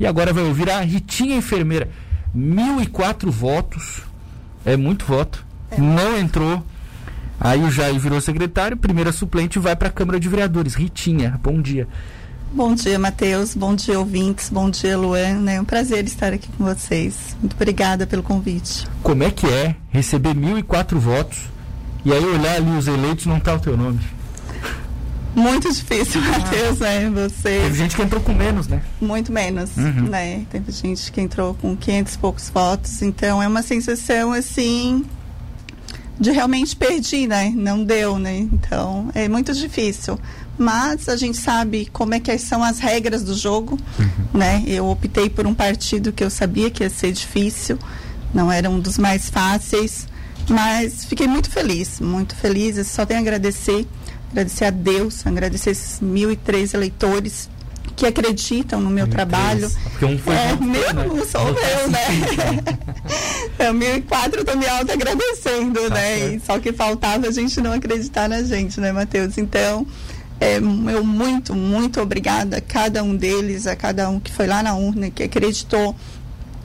E agora vai ouvir a Ritinha Enfermeira. 1.004 votos. É muito voto. É. Não entrou. Aí o Jair virou secretário, primeira suplente vai para a Câmara de Vereadores. Ritinha, bom dia. Bom dia, Matheus. Bom dia, ouvintes. Bom dia, Luan. É um prazer estar aqui com vocês. Muito obrigada pelo convite. Como é que é receber 1.004 votos e aí olhar ali os eleitos não tá o teu nome? Muito difícil, ah. Matheus, né? Você... Teve gente que entrou com menos, né? Muito menos, uhum. né? Teve gente que entrou com 500 e poucos votos. Então é uma sensação, assim, de realmente perdi, né? Não deu, né? Então é muito difícil. Mas a gente sabe como é que são as regras do jogo, uhum. né? Eu optei por um partido que eu sabia que ia ser difícil, não era um dos mais fáceis, mas fiquei muito feliz, muito feliz. Eu só tenho a agradecer, agradecer a Deus, agradecer esses mil e três eleitores que acreditam no meu trabalho. Porque um foi é, meu, né? sou meu, né? é, 1004 eu tô me auto agradecendo, tá né? Só que faltava a gente não acreditar na gente, né, Matheus? Então, é, eu muito, muito obrigada a cada um deles, a cada um que foi lá na urna, que acreditou,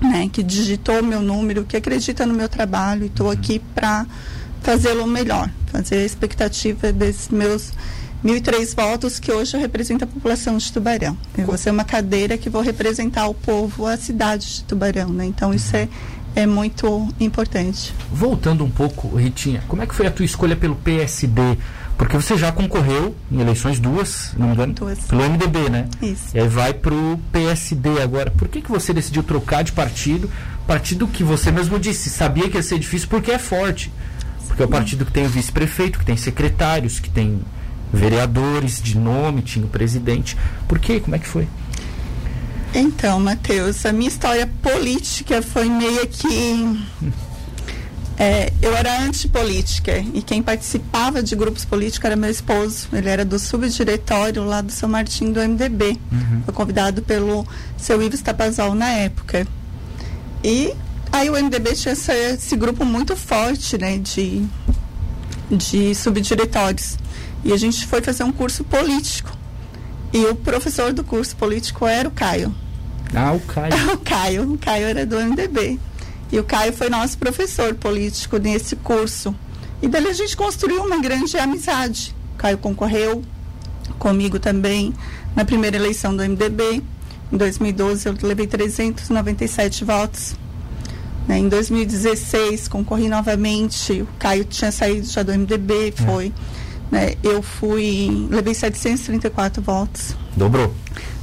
né, que digitou meu número, que acredita no meu trabalho e estou aqui para fazê-lo melhor, fazer a expectativa desses meus 1.003 votos que hoje eu represento a população de Tubarão. Eu vou ser uma cadeira que vou representar o povo, a cidade de Tubarão, né? Então isso é, é muito importante. Voltando um pouco, Ritinha, como é que foi a tua escolha pelo PSD? Porque você já concorreu em eleições duas, não me engano, duas. pelo MDB, né? Isso. E aí vai pro PSD agora. Por que, que você decidiu trocar de partido? Partido que você mesmo disse, sabia que ia ser difícil porque é forte. Porque é o partido que tem o vice-prefeito, que tem secretários, que tem vereadores de nome, tinha o presidente. Por quê? Como é que foi? Então, Matheus, a minha história política foi meio que é, eu era antipolítica e quem participava de grupos políticos era meu esposo. Ele era do subdiretório lá do São Martim do MDB. Uhum. Foi convidado pelo seu Ives Tapazol na época. E aí o MDB tinha esse, esse grupo muito forte né, de, de subdiretórios. E a gente foi fazer um curso político. E o professor do curso político era o Caio. Ah, o Caio. o Caio. O Caio era do MDB. E o Caio foi nosso professor político nesse curso. E dali a gente construiu uma grande amizade. O Caio concorreu comigo também na primeira eleição do MDB. Em 2012 eu levei 397 votos. Né? Em 2016 concorri novamente. O Caio tinha saído já do MDB, é. foi. É. Né? Eu fui, levei 734 votos. Dobrou.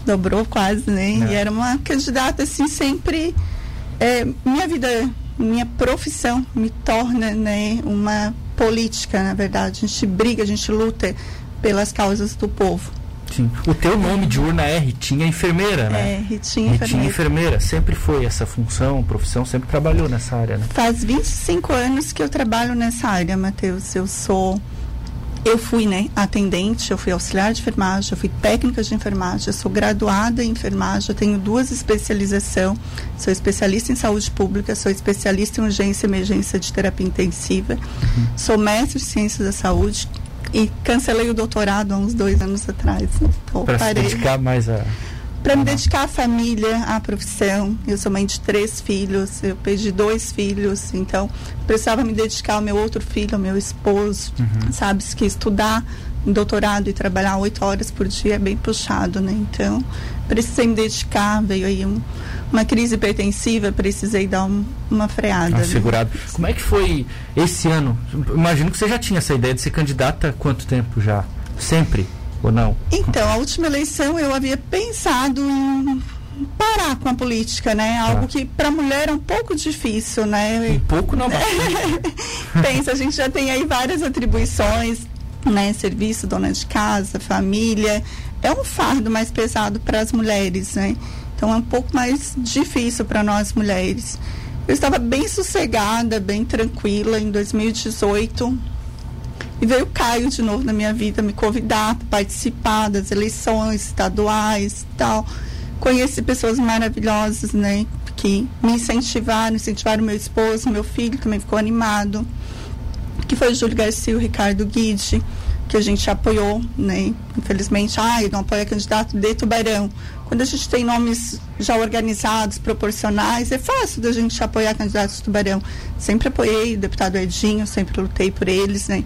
Dobrou quase, né? É. E era uma candidata assim sempre é, minha vida, minha profissão me torna né, uma política, na verdade. A gente briga, a gente luta pelas causas do povo. Sim. O teu nome de urna é Ritinha Enfermeira, né? É, Ritinha, Ritinha Enfermeira. Enfermeira. Sempre foi essa função, profissão, sempre trabalhou nessa área, né? Faz 25 anos que eu trabalho nessa área, Matheus. Eu sou eu fui, né, atendente, eu fui auxiliar de enfermagem, eu fui técnica de enfermagem, eu sou graduada em enfermagem, eu tenho duas especializações, sou especialista em saúde pública, sou especialista em urgência e emergência de terapia intensiva, uhum. sou mestre em ciências da saúde e cancelei o doutorado há uns dois anos atrás. Então, Para se dedicar mais a para me dedicar à família, à profissão. Eu sou mãe de três filhos, eu perdi dois filhos, então precisava me dedicar ao meu outro filho, ao meu esposo, uhum. sabe? Que estudar em doutorado e trabalhar oito horas por dia é bem puxado, né? Então, precisei me dedicar, veio aí um, uma crise hipertensiva, precisei dar um, uma freada. Né? Segurado. Né? Como é que foi esse ano? Imagino que você já tinha essa ideia de ser candidata há quanto tempo já? Sempre? ou não? Então, a última eleição eu havia pensado em parar com a política, né? Algo ah. que para a mulher é um pouco difícil, né? Um pouco não, Pensa, a gente já tem aí várias atribuições, né? Serviço, dona de casa, família. É um fardo mais pesado para as mulheres, né? Então é um pouco mais difícil para nós mulheres. Eu estava bem sossegada, bem tranquila em 2018 e veio o Caio de novo na minha vida me convidar para participar das eleições estaduais e tal. Conheci pessoas maravilhosas, né? Que me incentivaram, incentivaram meu esposo, meu filho também ficou animado. Que foi o Júlio Garcia e o Ricardo Guide, que a gente apoiou, né? Infelizmente, ai, não apoia candidato de Tubarão. Quando a gente tem nomes já organizados, proporcionais, é fácil da gente apoiar candidatos de Tubarão. Sempre apoiei o deputado Edinho, sempre lutei por eles, né?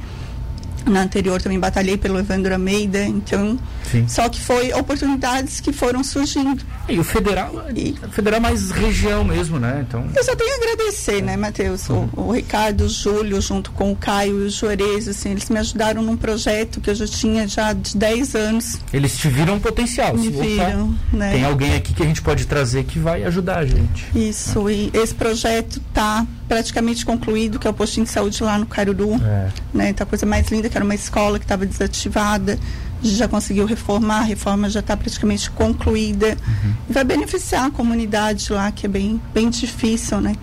Na anterior também batalhei pelo Evandro Almeida, então. Sim. Só que foi oportunidades que foram surgindo. E o federal, e, o federal mais região mesmo, né? Então. Eu só tenho a agradecer, né, Matheus? Uhum. O, o, Ricardo, o Júlio, junto com o Caio e o Juarez, assim, eles me ajudaram num projeto que eu já tinha já de 10 anos. Eles te viram potencial. Me viram, né? Tem alguém aqui que a gente pode trazer que vai ajudar a gente. Isso, e esse projeto tá praticamente concluído, que é o postinho de saúde lá no Caruru. É. Né? Tá a coisa mais linda, que era uma escola que estava desativada. Já conseguiu reformar, a reforma já está praticamente concluída. Uhum. E vai beneficiar a comunidade lá, que é bem, bem difícil, né?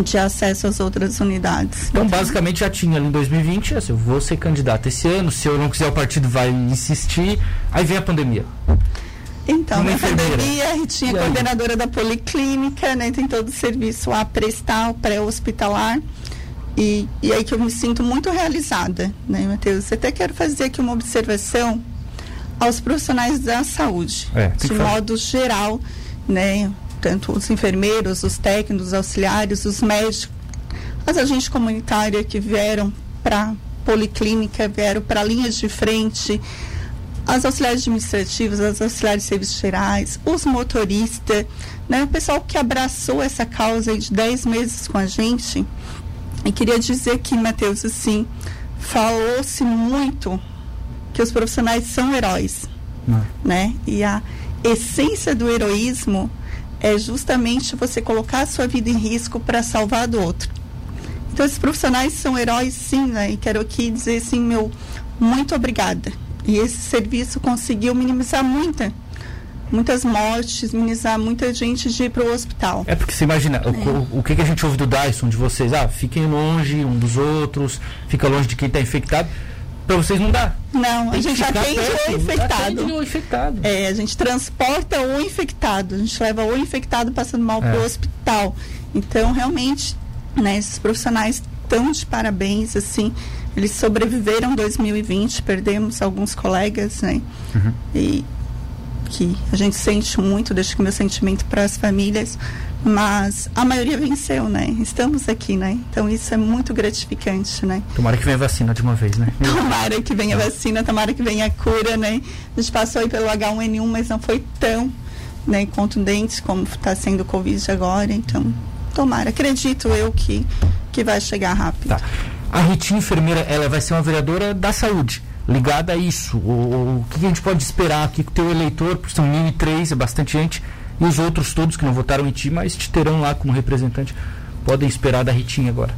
de acesso às outras unidades. Então, basicamente, já tinha ali em 2020, assim, eu vou ser candidato esse ano, se eu não quiser o partido vai insistir, aí vem a pandemia. Então, na pandemia, a gente tinha coordenadora da policlínica, né? Tem todo o serviço a prestar, pré-hospitalar. E, e aí que eu me sinto muito realizada, né, Matheus? Até quero fazer aqui uma observação aos profissionais da saúde, é, de modo geral, né? Tanto os enfermeiros, os técnicos, os auxiliares, os médicos, as agentes comunitárias que vieram para policlínica, vieram para linhas de frente, as auxiliares administrativas, as auxiliares de serviços gerais, os motoristas, né, o pessoal que abraçou essa causa de 10 meses com a gente. E queria dizer que, Matheus, assim, falou-se muito que os profissionais são heróis, Não. né? E a essência do heroísmo é justamente você colocar a sua vida em risco para salvar do outro. Então, esses profissionais são heróis, sim, né? E quero aqui dizer, assim, meu muito obrigada e esse serviço conseguiu minimizar muita, muitas mortes, minimizar muita gente de ir para o hospital. É porque você imagina, é. o, o, que, que a gente ouve do Dyson, de vocês? Ah, fiquem longe um dos outros, fica longe de quem está infectado. Para vocês não dá. Não, Tem a gente atende perto, o infectado. Atende o infectado. É, a gente transporta o infectado. A gente leva o infectado passando mal é. para o hospital. Então, realmente, né, esses profissionais estão de parabéns, assim. Eles sobreviveram 2020, perdemos alguns colegas, né? Uhum. E que a gente sente muito, deixo que meu sentimento para as famílias, mas a maioria venceu, né? Estamos aqui, né? Então isso é muito gratificante, né? Tomara que venha a vacina de uma vez, né? Tomara que venha a vacina, tomara que venha a cura, né? A gente passou aí pelo H1N1, mas não foi tão né, contundente como está sendo o Covid agora, então tomara, acredito eu que, que vai chegar rápido. Tá. A Ritinha enfermeira, ela vai ser uma vereadora da saúde, ligada a isso. O, o que a gente pode esperar aqui com o teu eleitor, porque são 1.003, é bastante gente, e os outros todos que não votaram em ti, mas te terão lá como representante, podem esperar da Ritinha agora.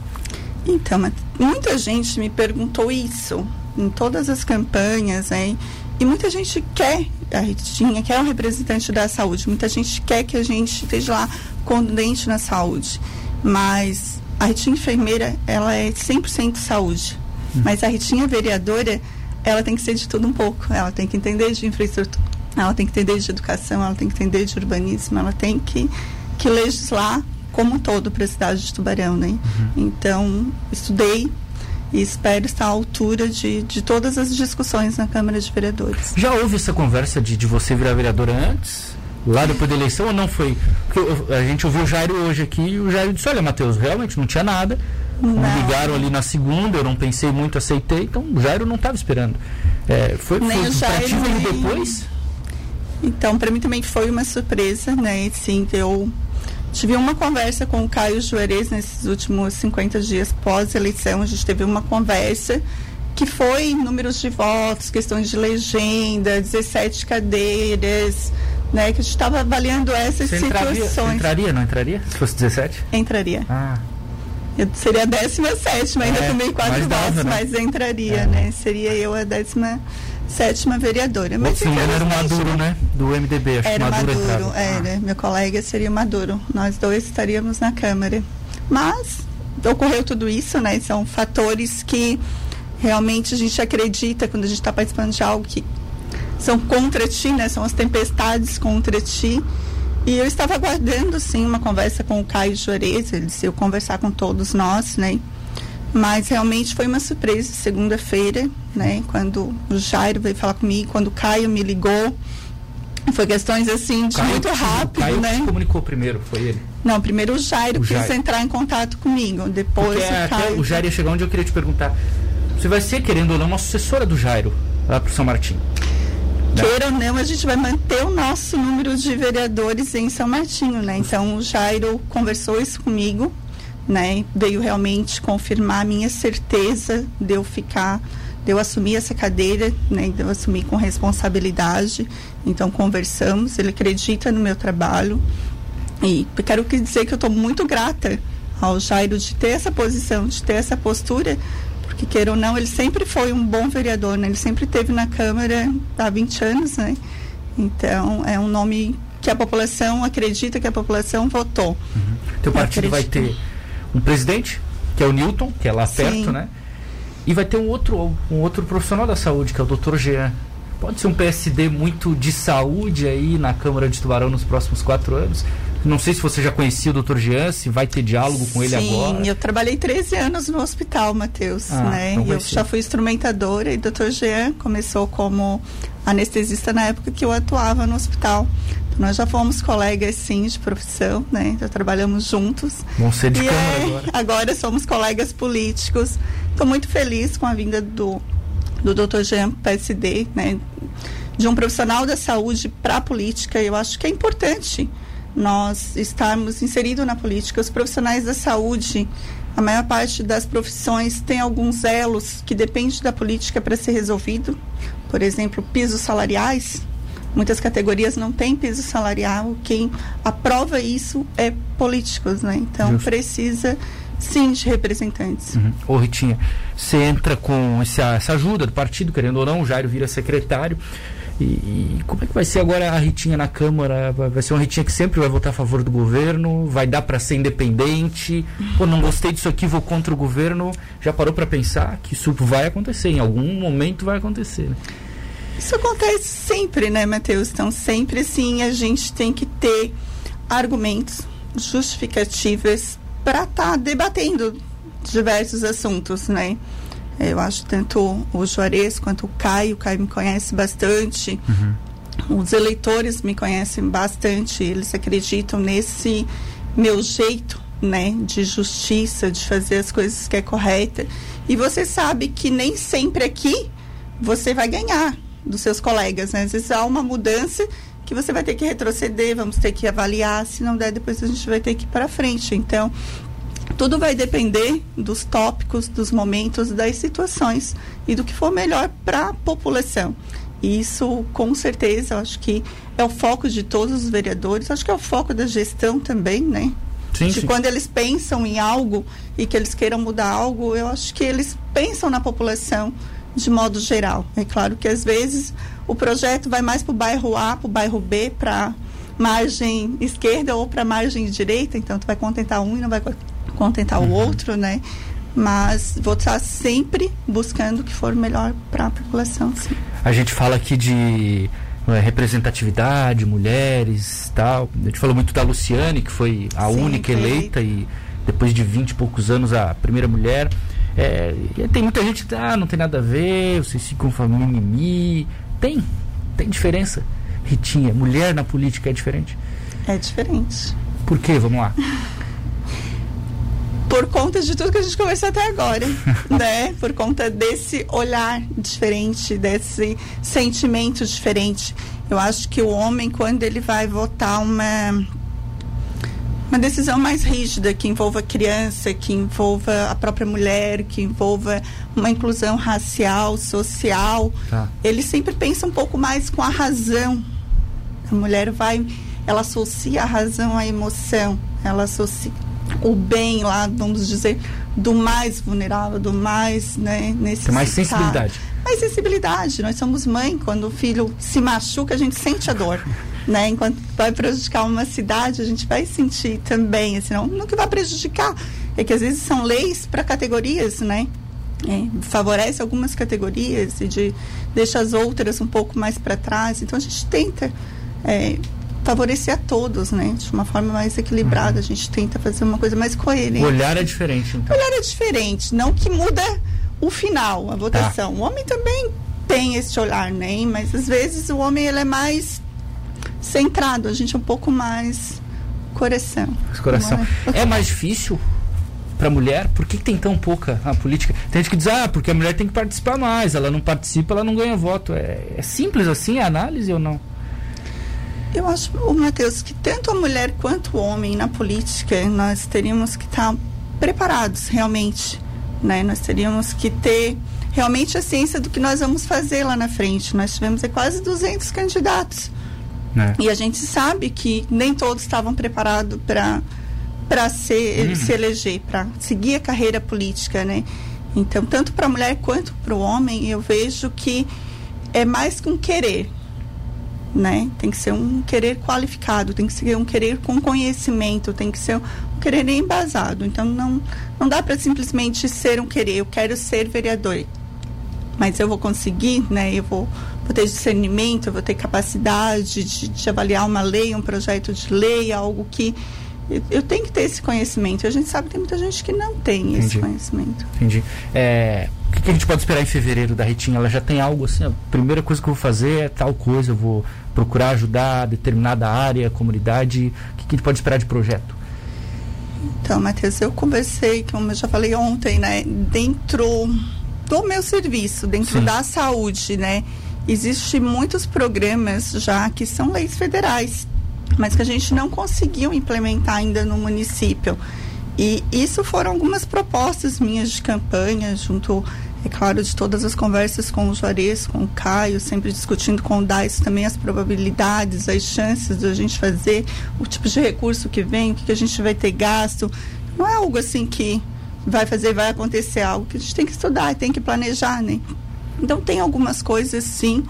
Então, muita gente me perguntou isso em todas as campanhas, hein? E muita gente quer a Ritinha, quer um representante da saúde. Muita gente quer que a gente esteja lá condente na saúde. Mas a Ritinha enfermeira, ela é 100% saúde. Hum. Mas a Ritinha vereadora, ela tem que ser de tudo um pouco. Ela tem que entender de infraestrutura, ela tem que entender de educação, ela tem que entender de urbanismo, ela tem que, que legislar como um todo para a cidade de Tubarão, né? Uhum. Então, estudei e espero estar à altura de, de todas as discussões na Câmara de Vereadores. Já houve essa conversa de, de você virar vereadora antes? Lá depois da eleição ou não foi? Porque a gente ouviu o Jairo hoje aqui e o Jairo disse, olha, Matheus, realmente não tinha nada. Não. Me ligaram ali na segunda, eu não pensei muito, aceitei, então o Jairo não estava esperando. É, foi nem foi o Jairo, nem... depois? Então, para mim também foi uma surpresa, né? Sim, eu tive uma conversa com o Caio Juarez nesses últimos 50 dias pós-eleição. A gente teve uma conversa que foi números de votos, questões de legenda, 17 cadeiras, né? Que a gente estava avaliando essas você entraria, situações. Você entraria, não entraria? Se fosse 17? Entraria. Ah. Eu seria a 17, ainda é, tomei quatro votos, né? mas entraria, é. né? Seria eu a 17 vereadora. Mas Sim, era o Maduro, né? Do MDB, acho era Maduro. Maduro era. Ah. Meu colega seria Maduro. Nós dois estaríamos na Câmara. Mas ocorreu tudo isso, né? São fatores que realmente a gente acredita quando a gente está participando de algo que são contra ti, né? São as tempestades contra ti. E eu estava aguardando, sim, uma conversa com o Caio Juarez, ele disse eu conversar com todos nós, né? Mas realmente foi uma surpresa, segunda-feira, né? Quando o Jairo veio falar comigo, quando o Caio me ligou. Foi questões assim de Caio, muito rápido, Caio né? se comunicou primeiro, foi ele. Não, primeiro o Jairo O quis entrar em contato comigo. Depois Porque o Caio. o Jairo ia chegar onde eu queria te perguntar. Você vai ser, querendo ou não, uma sucessora do Jairo lá pro São Martim. Queira ou não, a gente vai manter o nosso número de vereadores em São Martinho, né? Então o Jairo conversou isso comigo, né? Veio realmente confirmar a minha certeza de eu ficar, de eu assumir essa cadeira, né? De eu assumir com responsabilidade. Então conversamos, ele acredita no meu trabalho. E quero que dizer que eu estou muito grata ao Jairo de ter essa posição, de ter essa postura, porque queira ou não, ele sempre foi um bom vereador, né? Ele sempre esteve na Câmara há 20 anos, né? Então, é um nome que a população acredita que a população votou. Teu Eu partido vai ter um presidente, que é o Newton, que é lá Sim. perto, né? E vai ter um outro, um outro profissional da saúde, que é o Dr. Jean. Pode ser um PSD muito de saúde aí na Câmara de Tubarão nos próximos quatro anos. Não sei se você já conhecia o Dr. Jean, se vai ter diálogo com ele Sim, agora. eu trabalhei 13 anos no hospital, Matheus, Ah, né? então eu já fui instrumentadora e o Dr. Jean começou como anestesista na época que eu atuava no hospital. Então, nós já fomos colegas, sim, de profissão, né? Já trabalhamos juntos. Vão ser de E Câmara é, agora. agora somos colegas políticos. Estou muito feliz com a vinda do, do Dr. Jean PSD, né? De um profissional da saúde para a política. Eu acho que é importante nós estarmos inseridos na política. Os profissionais da saúde, a maior parte das profissões tem alguns elos que dependem da política para ser resolvido. Por exemplo, pisos salariais. Muitas categorias não têm piso salarial. Quem aprova isso é políticos, né? Então Justo. precisa sim de representantes. Uhum. Ô Ritinha, você entra com essa, essa ajuda do partido, querendo ou não, o Jairo vira secretário. E, e como é que vai ser agora a Ritinha na Câmara? Vai ser uma Ritinha que sempre vai votar a favor do governo? Vai dar para ser independente? Pô, não gostei disso aqui, vou contra o governo. Já parou para pensar que isso vai acontecer? Em algum momento vai acontecer. né? Isso acontece sempre, né, Matheus? Então, sempre sim a gente tem que ter argumentos, justificativas para estar tá debatendo diversos assuntos, né? Eu acho tanto o Juarez quanto o Caio, o Caio me conhece bastante, os eleitores me conhecem bastante, eles acreditam nesse meu jeito, né, de justiça, de fazer as coisas que é correta. E você sabe que nem sempre aqui você vai ganhar dos seus colegas, né? Às vezes há uma mudança que você vai ter que retroceder, vamos ter que avaliar, se não der, depois a gente vai ter que ir para frente. Então, tudo vai depender dos tópicos, dos momentos, das situações e do que for melhor para a população. E isso, com certeza, eu acho que é o foco de todos os vereadores, acho que é o foco da gestão também, né? Sim, de sim. quando eles pensam em algo e que eles queiram mudar algo, eu acho que eles pensam na população de modo geral. É claro que às vezes o projeto vai mais para o bairro A, para o bairro B, para margem esquerda ou para margem direita, então tu vai contentar um e não vai co- contentar o outro, né? Mas vou estar sempre buscando o que for melhor para a população, sim. A gente fala aqui de é, representatividade, mulheres tal. A gente falou muito da Luciane, que foi a Sim, única eleita e depois de 20 e poucos anos a primeira mulher. É, tem muita gente que ah, não tem nada a ver, vocês ficam falando mimimi. Tem, tem diferença. Ritinha, mulher na política é diferente. É diferente. Por quê? Vamos lá. por conta de tudo que a gente conversou até agora, né? Por conta desse olhar diferente, desse sentimento diferente. Eu acho que o homem, quando ele vai votar uma uma decisão mais rígida que envolva criança, que envolva a própria mulher, que envolva uma inclusão racial, social, Tá. ele sempre pensa um pouco mais com a razão. A mulher vai, ela associa a razão à emoção, ela associa o bem lá, vamos dizer, do mais vulnerável, do mais, né. Tem mais sensibilidade. Mais sensibilidade. Nós somos mãe, quando o filho se machuca, a gente sente a dor. Né? Enquanto vai prejudicar uma cidade, a gente vai sentir também, assim, não, não que vai prejudicar, é que às vezes são leis para categorias, né? É, favorece algumas categorias e de, deixa as outras um pouco mais para trás. Então a gente tenta é, favorecer a todos, né? De uma forma mais equilibrada. Uhum. A gente tenta fazer uma coisa mais coerente. O olhar é diferente, então. O olhar é diferente. Não que muda o final, a votação. Tá. O homem também tem esse olhar, né? Mas às vezes o homem ele é mais centrado, a gente é um pouco mais coração. Coração. É? é mais difícil para a mulher? Por que, que, tem tão pouca a política? Tem gente que diz, ah, porque a mulher tem que participar mais, ela não participa, ela não ganha voto. É, é simples assim a análise ou não? Eu acho, Matheus, que tanto a mulher quanto o homem na política, nós teríamos que estar preparados realmente. Né? Nós teríamos que ter realmente a ciência do que nós vamos fazer lá na frente. Nós tivemos quase 200 candidatos. É. E a gente sabe que nem todos estavam preparados para para se, uhum. se eleger, para seguir a carreira política, né? Então, tanto para a mulher quanto para o homem, eu vejo que é mais que um querer, né? Tem que ser um querer qualificado, tem que ser um querer com conhecimento, tem que ser um querer embasado. Então, não, não dá para simplesmente ser um querer, eu quero ser vereador mas eu vou conseguir, né? Eu vou, vou ter discernimento, eu vou ter capacidade de, de, avaliar uma lei, um projeto de lei, algo que eu, tenho que ter esse conhecimento. A gente sabe que tem muita gente que não tem Entendi. esse conhecimento. Entendi. É, o que, a gente pode esperar em fevereiro da Ritinha? Ela já tem algo assim? A primeira coisa que eu vou fazer é tal coisa, eu vou procurar ajudar determinada área, comunidade. O que, que a gente pode esperar de projeto? Então, Matheus, eu conversei, como eu já falei ontem, né? Dentro do meu serviço, dentro Sim. da saúde, né? Existem muitos programas já que são leis federais, mas que a gente não conseguiu implementar ainda no município. E isso foram algumas propostas minhas de campanha, junto, é claro, de todas as conversas com o Juarez, com o Caio, sempre discutindo com o DAIS também as probabilidades, as chances de a gente fazer, o tipo de recurso que vem, o que a gente vai ter gasto. Não é algo assim que vai fazer, vai acontecer algo que a gente tem que estudar, tem que planejar, né? Então tem algumas coisas sim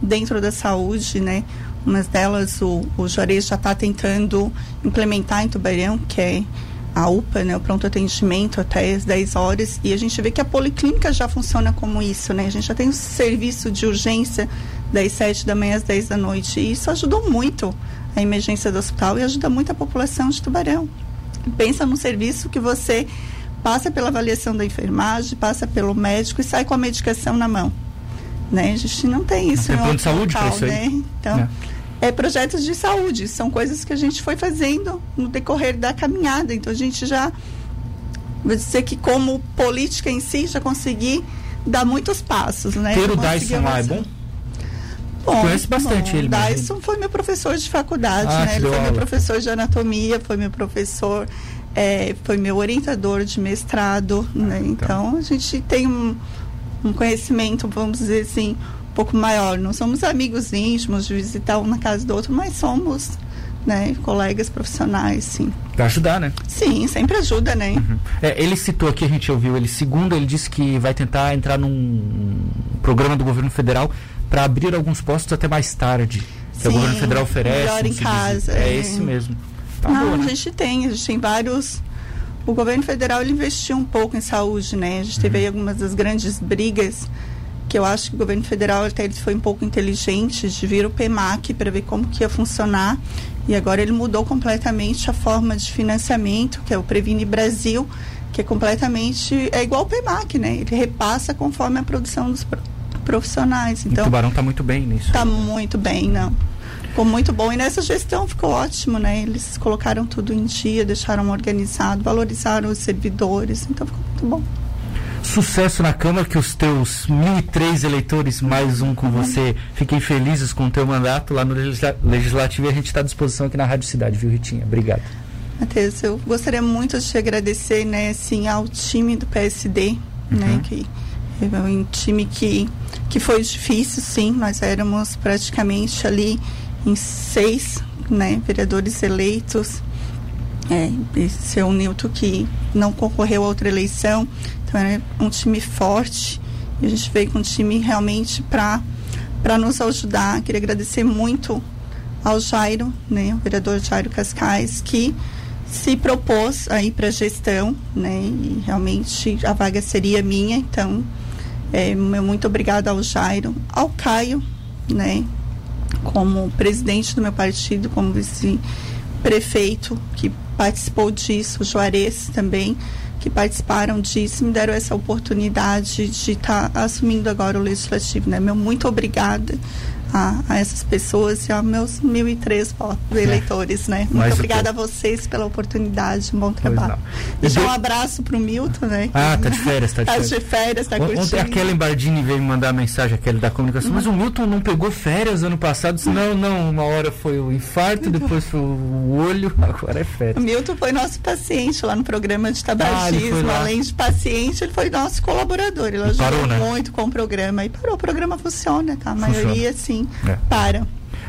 dentro da saúde, né? Umas delas o, o Juarez já está tentando implementar em Tubarão, que é a UPA, né, o pronto atendimento até as 10 horas, e a gente vê que a policlínica já funciona como isso, né? A gente já tem um serviço de urgência das 7 da manhã às 10 da noite, e isso ajudou muito a emergência do hospital e ajuda muito a população de Tubarão. Pensa num serviço que você passa pela avaliação da enfermagem, passa pelo médico e sai com a medicação na mão. Né? A gente não tem isso não tem plano de saúde local, isso né? Então, é. É. projetos de saúde, são coisas que a gente foi fazendo no decorrer da caminhada. Então a gente já vou dizer que como política em si já consegui dar muitos passos, né? Ter o Dyson lá é bom? Bom, Conhece bastante bom, ele. Dyson foi meu professor de faculdade, ah, né? Ele foi aula. meu professor de anatomia, foi meu professor é, foi meu orientador de mestrado, né? Ah, então. então a gente tem um, um, conhecimento, vamos dizer assim, um pouco maior. Não somos amigos íntimos de visitar um na casa do outro, mas somos né, colegas profissionais, sim. Para ajudar, né? Sim, sempre ajuda, né? Uhum. É, ele citou aqui, a gente ouviu ele, segundo, ele disse que vai tentar entrar num programa do governo federal para abrir alguns postos até mais tarde. Que sim, o governo federal oferece. Melhor em casa. É, é esse mesmo. Tá Não, boa, né? a gente tem, a gente tem vários. O governo federal ele investiu um pouco em saúde, né? A gente uhum. teve aí algumas das grandes brigas que eu acho que o governo federal até ele foi um pouco inteligente de vir o PEMAC para ver como que ia funcionar e agora ele mudou completamente a forma de financiamento, que é o Previne Brasil, que é completamente é igual o PEMAC, né? Ele repassa conforme a produção dos profissionais. Então, o Tubarão está muito bem nisso. Está muito bem, não. Ficou muito bom. E nessa gestão ficou ótimo, né? Eles colocaram tudo em dia, deixaram organizado, valorizaram os servidores. Então ficou muito bom. Sucesso na Câmara, que os teus 1.003 eleitores, mais um com você, fiquem felizes com o teu mandato lá no Legislativo e a gente está à disposição aqui na Rádio Cidade, viu, Ritinha? Obrigado. Matheus, eu gostaria muito de te agradecer, né, assim, ao time do PSD, né, uhum. né, que é um time que, que foi difícil, sim, nós éramos praticamente ali em seis né, vereadores eleitos. É, esse é Nilton que não concorreu a outra eleição. Então é um time forte. E a gente veio com um time realmente para nos ajudar. Queria agradecer muito ao Jairo, né, o vereador Jairo Cascais, que se propôs aí para a gestão, né, e realmente a vaga seria minha, então é, muito obrigada ao Jairo, ao Caio, né, como presidente do meu partido, como vice-prefeito, que participou disso, o Juarez também, que participaram disso, me deram essa oportunidade de estar tá assumindo agora o legislativo. Né? Meu muito obrigada a, a, essas pessoas e aos meus 1.003 é. eleitores, né? Muito Mas obrigada a vocês pela oportunidade, um bom trabalho. Deixar um abraço para o Milton, né? Ah, tá de férias, tá de férias. Tá de férias, tá curtindo. Ontem a Kelly Bardini veio me mandar mensagem, aquele da comunicação, mas o Milton não pegou férias ano passado? Disse, não, não, uma hora foi o infarto, depois foi o olho, agora é férias. O Milton foi nosso paciente lá no programa de tabagismo, ah, além de paciente, ele foi nosso colaborador, ele ajudou parou, né? muito com o programa e parou, o programa funciona, tá? A maioria, sim, é. para.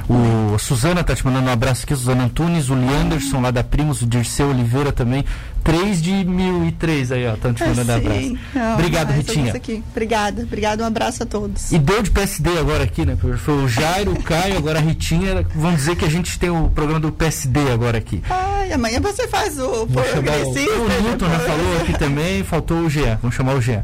O, a Suzana tá te mandando um abraço aqui, Suzana Antunes, o Leanderson lá da Primos, o Dirceu Oliveira também. 3 de 1003 aí, ó. Estão te mandando um abraço. Não, Obrigado, Ritinha. Aqui. Obrigada, obrigado, um abraço a todos. E deu de PSD agora aqui, né? Foi o Jairo, o Caio, agora a Ritinha. Vamos dizer que a gente tem o programa do PSD agora aqui. Ai, amanhã você faz o progressista. O, o Newton já falou aqui também, faltou o Jean. Vamos chamar o Jean.